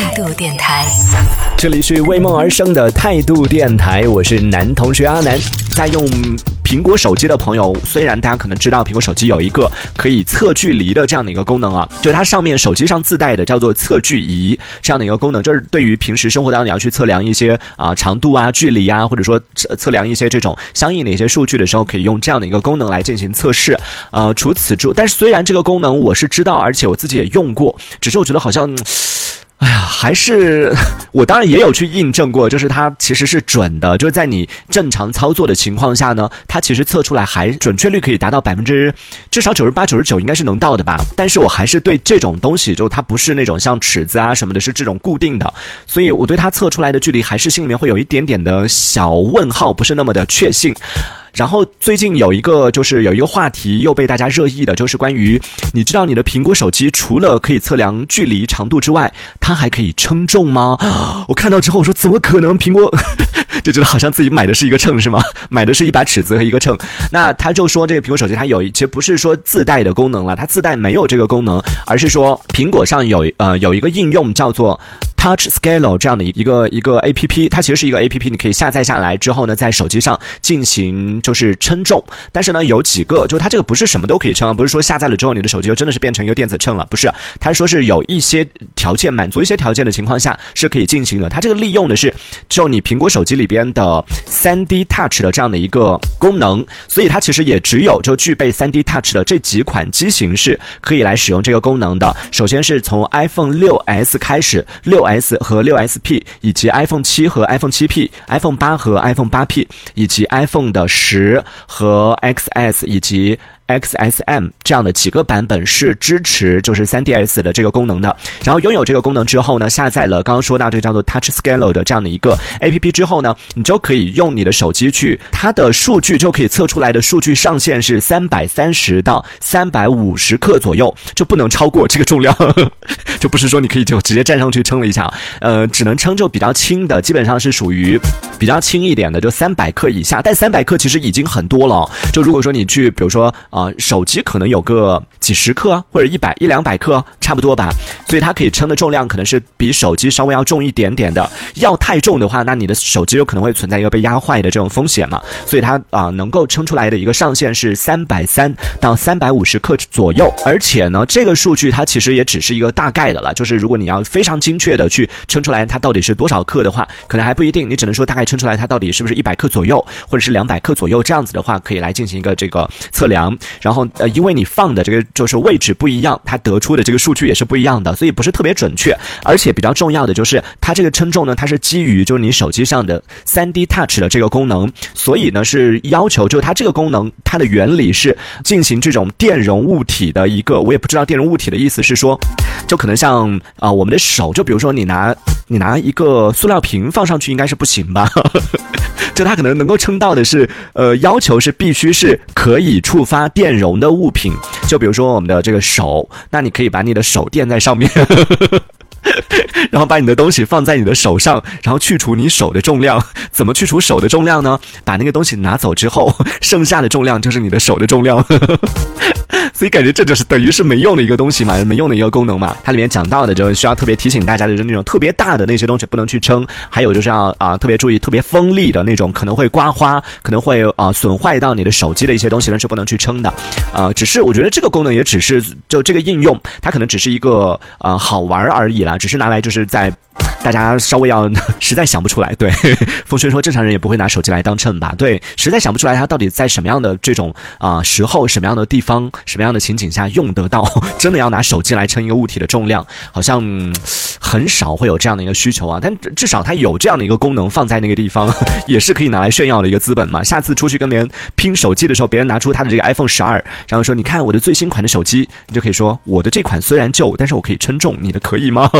态度电台，这里是为梦而生的态度电台，我是男同学阿南。在用苹果手机的朋友，虽然大家可能知道苹果手机有一个可以测距离的这样的一个功能啊，就它上面手机上自带的叫做测距仪这样的一个功能，就是对于平时生活当中你要去测量一些啊长度啊、距离啊，或者说测测量一些这种相应的一些数据的时候，可以用这样的一个功能来进行测试。呃，除此之外，但是虽然这个功能我是知道，而且我自己也用过，只是我觉得好像。哎呀，还是我当然也有去印证过，就是它其实是准的，就是在你正常操作的情况下呢，它其实测出来还准确率可以达到百分之至少九十八、九十九应该是能到的吧。但是我还是对这种东西，就它不是那种像尺子啊什么的，是这种固定的，所以我对它测出来的距离还是心里面会有一点点的小问号，不是那么的确信。然后最近有一个就是有一个话题又被大家热议的，就是关于你知道你的苹果手机除了可以测量距离长度之外，它还可以称重吗？我看到之后我说怎么可能？苹果 就觉得好像自己买的是一个秤是吗？买的是一把尺子和一个秤。那他就说这个苹果手机它有其实不是说自带的功能了，它自带没有这个功能，而是说苹果上有呃有一个应用叫做。Touch Scale 这样的一个一个 A P P，它其实是一个 A P P，你可以下载下来之后呢，在手机上进行就是称重。但是呢，有几个，就它这个不是什么都可以称，不是说下载了之后你的手机就真的是变成一个电子秤了，不是。它说是有一些条件满足一些条件的情况下是可以进行的。它这个利用的是就你苹果手机里边的三 D Touch 的这样的一个功能，所以它其实也只有就具备三 D Touch 的这几款机型是可以来使用这个功能的。首先是从 iPhone 六 S 开始，六。S 和六 SP，以及 iPhone 七和 iPhone 七 P，iPhone 八和 iPhone 八 P，以及 iPhone 的十和 XS，以及。XSM 这样的几个版本是支持就是 3DS 的这个功能的。然后拥有这个功能之后呢，下载了刚刚说到这个叫做 Touch Scale 的这样的一个 APP 之后呢，你就可以用你的手机去，它的数据就可以测出来的数据上限是三百三十到三百五十克左右，就不能超过这个重量，就不是说你可以就直接站上去称了一下，呃，只能称就比较轻的，基本上是属于比较轻一点的，就三百克以下。但三百克其实已经很多了，就如果说你去，比如说啊。手机可能有个几十克或者一百一两百克，差不多吧。所以它可以称的重量可能是比手机稍微要重一点点的。要太重的话，那你的手机有可能会存在一个被压坏的这种风险嘛。所以它啊，能够称出来的一个上限是三百三到三百五十克左右。而且呢，这个数据它其实也只是一个大概的了。就是如果你要非常精确的去称出来它到底是多少克的话，可能还不一定。你只能说大概称出来它到底是不是一百克左右，或者是两百克左右这样子的话，可以来进行一个这个测量。然后呃，因为你放的这个就是位置不一样，它得出的这个数据也是不一样的，所以不是特别准确。而且比较重要的就是它这个称重呢，它是基于就是你手机上的三 D Touch 的这个功能，所以呢是要求就它这个功能它的原理是进行这种电容物体的一个，我也不知道电容物体的意思是说，就可能像啊我们的手，就比如说你拿你拿一个塑料瓶放上去应该是不行吧。就它可能能够称到的是，呃，要求是必须是可以触发电容的物品，就比如说我们的这个手，那你可以把你的手垫在上面，然后把你的东西放在你的手上，然后去除你手的重量。怎么去除手的重量呢？把那个东西拿走之后，剩下的重量就是你的手的重量。所以感觉这就是等于是没用的一个东西嘛，没用的一个功能嘛。它里面讲到的就是需要特别提醒大家的，就是那种特别大的那些东西不能去称，还有就是要啊特别注意特别锋利的那种可能会刮花、可能会啊损坏到你的手机的一些东西呢是不能去称的。啊，只是我觉得这个功能也只是就这个应用，它可能只是一个呃好玩而已啦，只是拿来就是在。大家稍微要 实在想不出来，对，风轩说正常人也不会拿手机来当秤吧？对，实在想不出来，他到底在什么样的这种啊时候、什么样的地方、什么样的情景下用得到？真的要拿手机来称一个物体的重量，好像很少会有这样的一个需求啊。但至少它有这样的一个功能放在那个地方，也是可以拿来炫耀的一个资本嘛。下次出去跟别人拼手机的时候，别人拿出他的这个 iPhone 十二，然后说你看我的最新款的手机，你就可以说我的这款虽然旧，但是我可以称重，你的可以吗？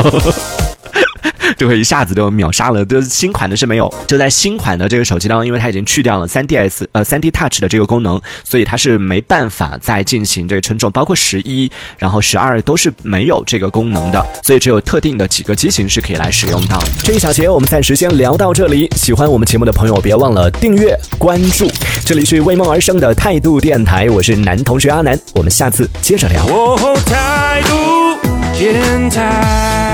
就会一下子就秒杀了，就新款的是没有，就在新款的这个手机当中，因为它已经去掉了 3DS 呃 3D Touch 的这个功能，所以它是没办法再进行这个称重，包括十一，然后十二都是没有这个功能的，所以只有特定的几个机型是可以来使用到。这一小节我们暂时先聊到这里，喜欢我们节目的朋友别忘了订阅关注，这里是为梦而生的态度电台，我是男同学阿南，我们下次接着聊。态度电台。